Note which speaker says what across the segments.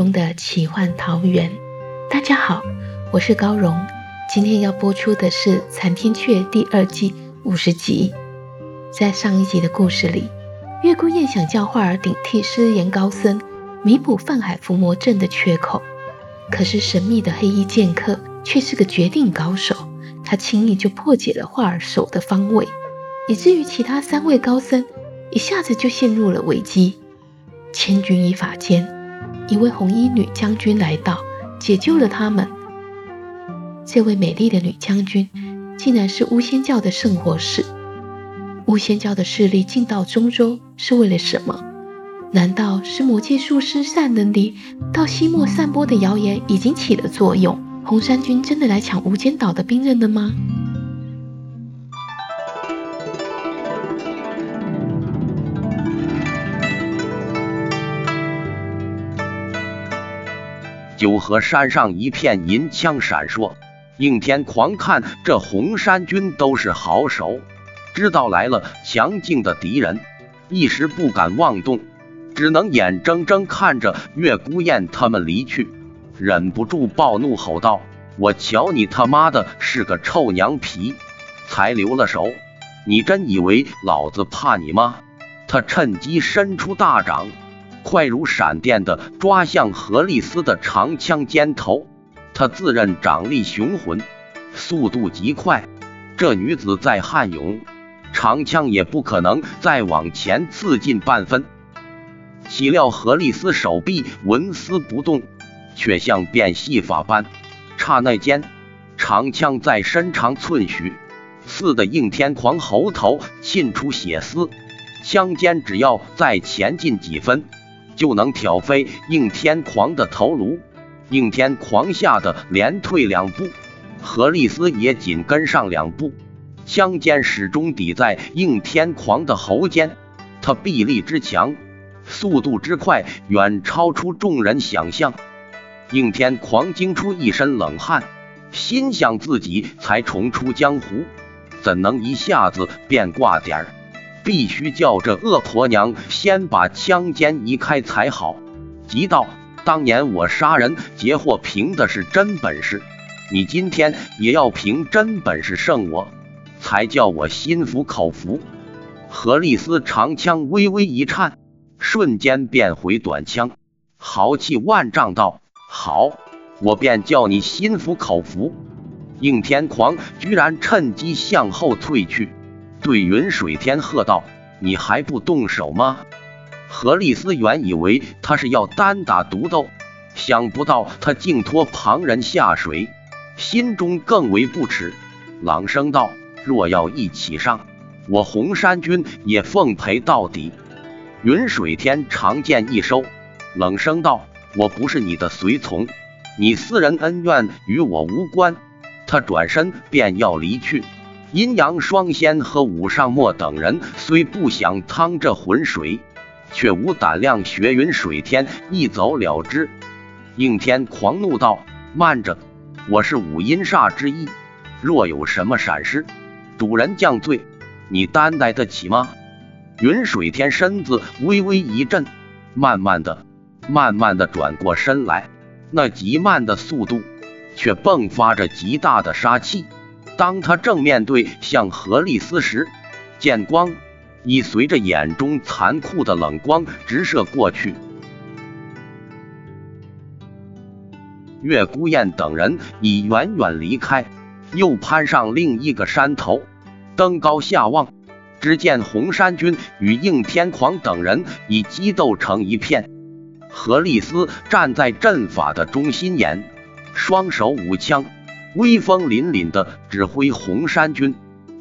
Speaker 1: 荣的奇幻桃源。大家好，我是高荣。今天要播出的是《残天阙》第二季五十集。在上一集的故事里，月孤雁想叫画儿顶替失言高僧，弥补泛海伏魔阵的缺口。可是神秘的黑衣剑客却是个绝顶高手，他轻易就破解了画儿手的方位，以至于其他三位高僧一下子就陷入了危机。千钧一发间。一位红衣女将军来到，解救了他们。这位美丽的女将军，竟然是巫仙教的圣火使。巫仙教的势力进到中州是为了什么？难道是魔界术师善能离到西漠散播的谣言已经起了作用？红衫军真的来抢无间岛的兵刃了吗？
Speaker 2: 九河山上一片银枪闪烁，应天狂看这红山军都是好手，知道来了强劲的敌人，一时不敢妄动，只能眼睁睁看着月孤雁他们离去，忍不住暴怒吼道：“我瞧你他妈的是个臭娘皮，才留了手，你真以为老子怕你吗？”他趁机伸出大掌。快如闪电的抓向何丽丝的长枪尖头，他自认掌力雄浑，速度极快。这女子在悍勇，长枪也不可能再往前刺进半分。岂料何丽丝手臂纹丝不动，却像变戏法般，刹那间，长枪再伸长寸许，刺得应天狂喉头沁出血丝，枪尖只要再前进几分。就能挑飞应天狂的头颅，应天狂吓得连退两步，何丽丝也紧跟上两步，枪尖始终抵在应天狂的喉间。他臂力之强，速度之快，远超出众人想象。应天狂惊出一身冷汗，心想自己才重出江湖，怎能一下子变挂点儿？必须叫这恶婆娘先把枪尖移开才好。急道：“当年我杀人劫货凭的是真本事，你今天也要凭真本事胜我，才叫我心服口服。”何丽丝长枪微微一颤，瞬间变回短枪，豪气万丈道：“好，我便叫你心服口服。”应天狂居然趁机向后退去。对云水天喝道：“你还不动手吗？”何丽思原以为他是要单打独斗，想不到他竟拖旁人下水，心中更为不耻，朗声道：“若要一起上，我红衫军也奉陪到底。”云水天长剑一收，冷声道：“我不是你的随从，你私人恩怨与我无关。”他转身便要离去。阴阳双仙和武尚墨等人虽不想趟这浑水，却无胆量学云水天一走了之。应天狂怒道：“慢着，我是五阴煞之一，若有什么闪失，主人降罪，你担待得起吗？”云水天身子微微一震，慢慢的、慢慢的转过身来，那极慢的速度，却迸发着极大的杀气。当他正面对向何丽丝时，剑光已随着眼中残酷的冷光直射过去。月孤雁等人已远远离开，又攀上另一个山头，登高下望，只见红衫军与应天狂等人已激斗成一片。何丽斯站在阵法的中心眼，双手舞枪，威风凛凛的指挥红衫军。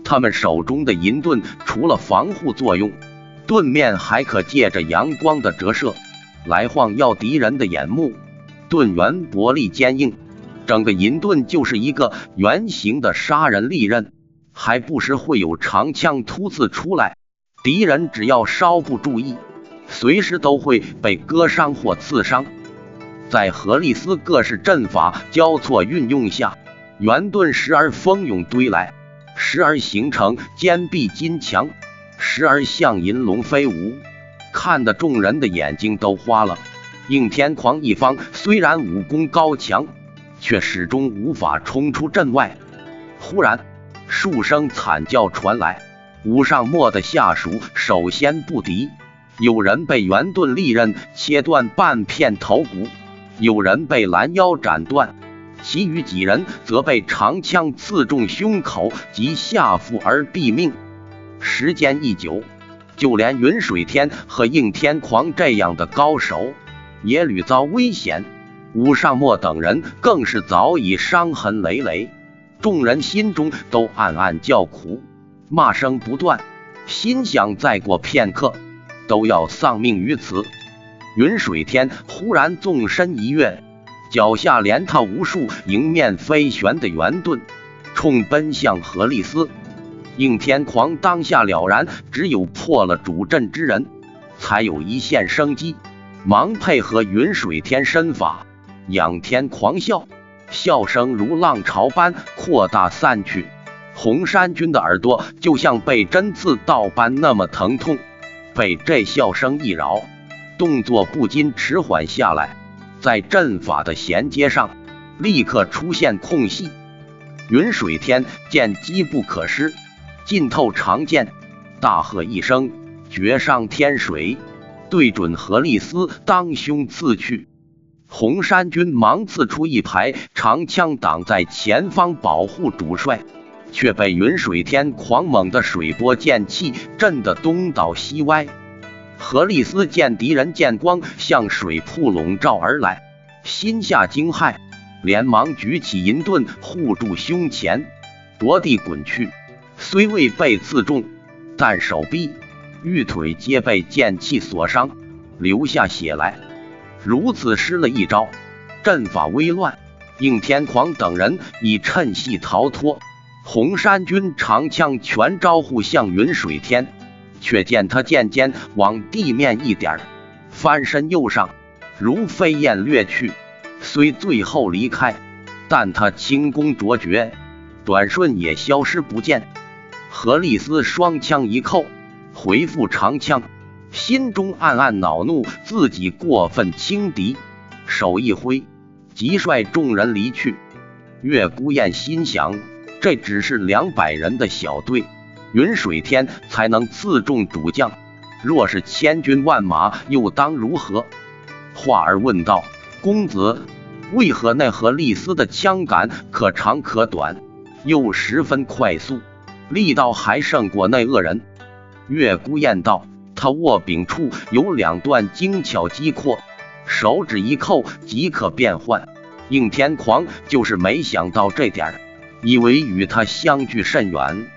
Speaker 2: 他们手中的银盾，除了防护作用，盾面还可借着阳光的折射来晃耀敌人的眼目。盾圆薄利坚硬，整个银盾就是一个圆形的杀人利刃，还不时会有长枪突刺出来。敌人只要稍不注意，随时都会被割伤或刺伤。在何利斯各式阵法交错运用下，圆盾时而蜂拥堆来，时而形成坚壁金墙，时而像银龙飞舞，看得众人的眼睛都花了。应天狂一方虽然武功高强，却始终无法冲出阵外。忽然，数声惨叫传来。武上墨的下属首先不敌，有人被圆盾利刃切断半片头骨，有人被拦腰斩断，其余几人则被长枪刺中胸口及下腹而毙命。时间一久，就连云水天和应天狂这样的高手也屡遭危险，武尚墨等人更是早已伤痕累累，众人心中都暗暗叫苦。骂声不断，心想再过片刻都要丧命于此。云水天忽然纵身一跃，脚下连踏无数迎面飞旋的圆盾，冲奔向何利斯。应天狂当下了然，只有破了主阵之人，才有一线生机，忙配合云水天身法，仰天狂笑，笑声如浪潮般扩大散去。红衫军的耳朵就像被针刺到般那么疼痛，被这笑声一扰，动作不禁迟缓下来。在阵法的衔接上，立刻出现空隙。云水天见机不可失，浸透长剑，大喝一声，绝上天水，对准何立斯当胸刺去。红衫军忙刺出一排长枪挡在前方，保护主帅。却被云水天狂猛的水波剑气震得东倒西歪。何利斯见敌人剑光向水瀑笼罩而来，心下惊骇，连忙举起银盾护住胸前，夺地滚去。虽未被刺中，但手臂、玉腿皆被剑气所伤，流下血来。如此失了一招，阵法微乱，应天狂等人已趁隙逃脱。红衫军长枪全招呼向云水天，却见他剑尖往地面一点，翻身又上，如飞燕掠去。虽最后离开，但他轻功卓绝，转瞬也消失不见。何丽斯双枪一扣，回复长枪，心中暗暗恼怒自己过分轻敌，手一挥，即率众人离去。月孤雁心想。这只是两百人的小队，云水天才能刺中主将。若是千军万马，又当如何？华儿问道：“公子，为何那何利斯的枪杆可长可短，又十分快速，力道还胜过那恶人？”月孤雁道：“他握柄处有两段精巧机阔，手指一扣即可变换。应天狂就是没想到这点。”以为与他相距甚远，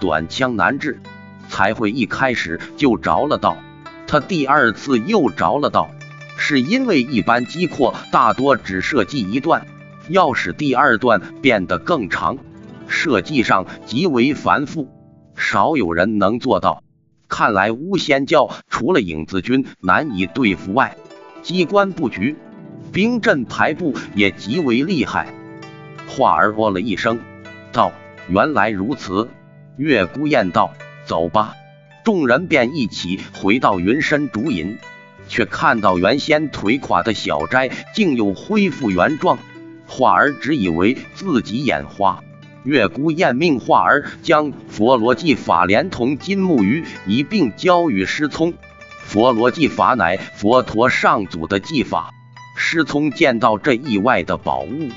Speaker 2: 短枪难治，才会一开始就着了道。他第二次又着了道，是因为一般机括大多只设计一段，要使第二段变得更长，设计上极为繁复，少有人能做到。看来巫仙教除了影子军难以对付外，机关布局、兵阵排布也极为厉害。华儿哦了一声，道：“原来如此。”月孤雁道：“走吧。”众人便一起回到云深竹隐，却看到原先腿垮的小斋竟又恢复原状。化儿只以为自己眼花，月孤雁命化儿将佛罗技法连同金木鱼一并交与师聪。佛罗技法乃佛陀上祖的技法，师聪见到这意外的宝物。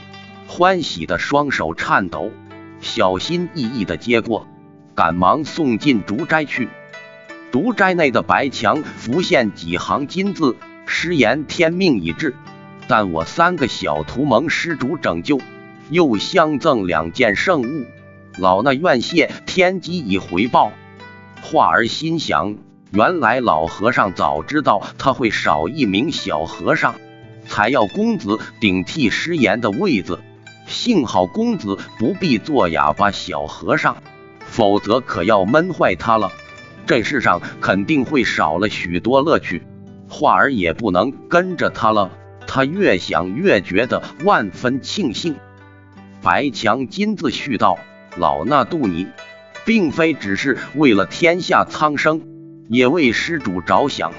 Speaker 2: 欢喜的双手颤抖，小心翼翼的接过，赶忙送进竹斋去。竹斋内的白墙浮现几行金字，师言天命已至，但我三个小徒蒙施主拯救，又相赠两件圣物，老衲愿谢天机以回报。画儿心想，原来老和尚早知道他会少一名小和尚，才要公子顶替师言的位子。幸好公子不必做哑巴小和尚，否则可要闷坏他了。这世上肯定会少了许多乐趣，画儿也不能跟着他了。他越想越觉得万分庆幸。白墙金字絮道：“老衲渡你，并非只是为了天下苍生，也为施主着想。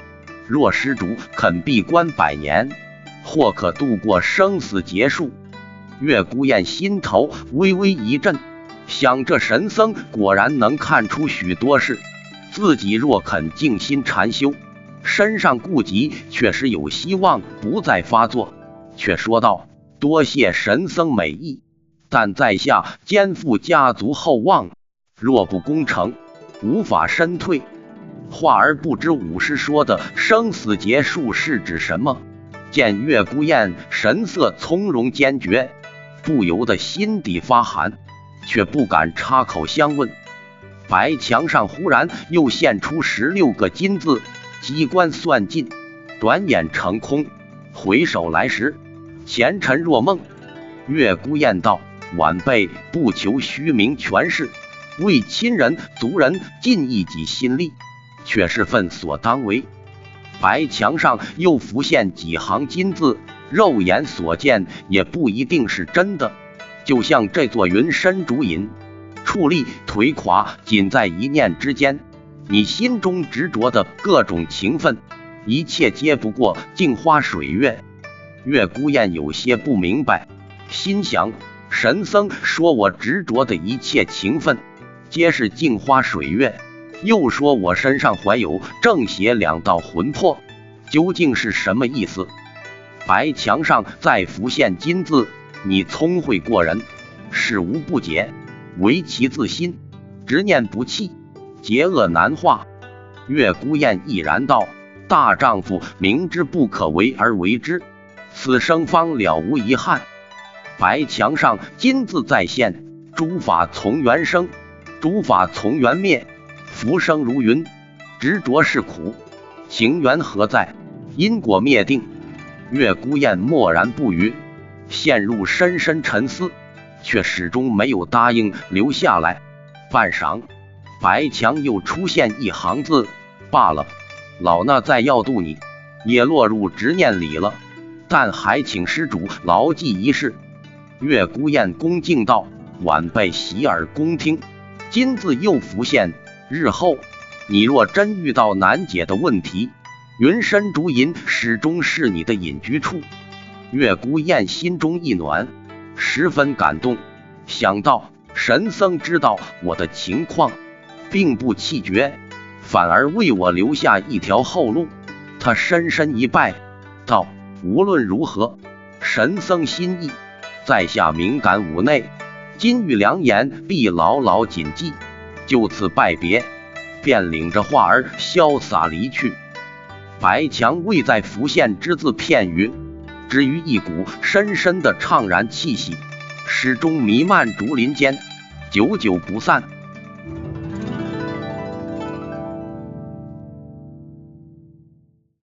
Speaker 2: 若施主肯闭关百年，或可度过生死劫数。”月孤雁心头微微一震，想这神僧果然能看出许多事。自己若肯静心禅修，身上痼疾确实有希望不再发作。却说道：“多谢神僧美意，但在下肩负家族厚望，若不攻城，无法身退。”话儿不知武师说的生死劫数是指什么？见月孤雁神色从容坚决，不由得心底发寒，却不敢插口相问。白墙上忽然又现出十六个金字，机关算尽，转眼成空。回首来时，前尘若梦。月孤雁道：“晚辈不求虚名权势，为亲人族人尽一己心力，却是份所当为。”白墙上又浮现几行金字，肉眼所见也不一定是真的，就像这座云深竹隐。矗立腿垮，仅在一念之间。你心中执着的各种情分，一切皆不过镜花水月。月孤雁有些不明白，心想：神僧说我执着的一切情分，皆是镜花水月，又说我身上怀有正邪两道魂魄，究竟是什么意思？白墙上再浮现金字：你聪慧过人，事无不解。唯其自心，执念不弃，结恶难化。月孤雁毅然道：“大丈夫明知不可为而为之，此生方了无遗憾。”白墙上金字再现：“诸法从缘生，诸法从缘灭。浮生如云，执着是苦，情缘何在？因果灭定。”月孤雁默然不语，陷入深深沉思。却始终没有答应留下来。半晌，白墙又出现一行字：“罢了，老衲再要渡你，也落入执念里了。但还请施主牢记一事。”月孤雁恭敬道：“晚辈洗耳恭听。”金字又浮现：“日后你若真遇到难解的问题，云深竹隐始终是你的隐居处。”月孤雁心中一暖。十分感动，想到神僧知道我的情况，并不气绝，反而为我留下一条后路。他深深一拜，道：“无论如何，神僧心意，在下敏感五内，金玉良言必牢牢谨记。”就此拜别，便领着画儿潇洒离去。白墙未再浮现只字片语。至于一股深深的怅然气息，始终弥漫竹林间，久久不散。